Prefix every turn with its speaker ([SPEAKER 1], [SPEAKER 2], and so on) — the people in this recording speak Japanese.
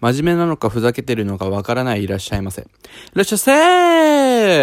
[SPEAKER 1] 真面目なのかふざけてるのかわからないいらっしゃいませ。いらっしゃいませー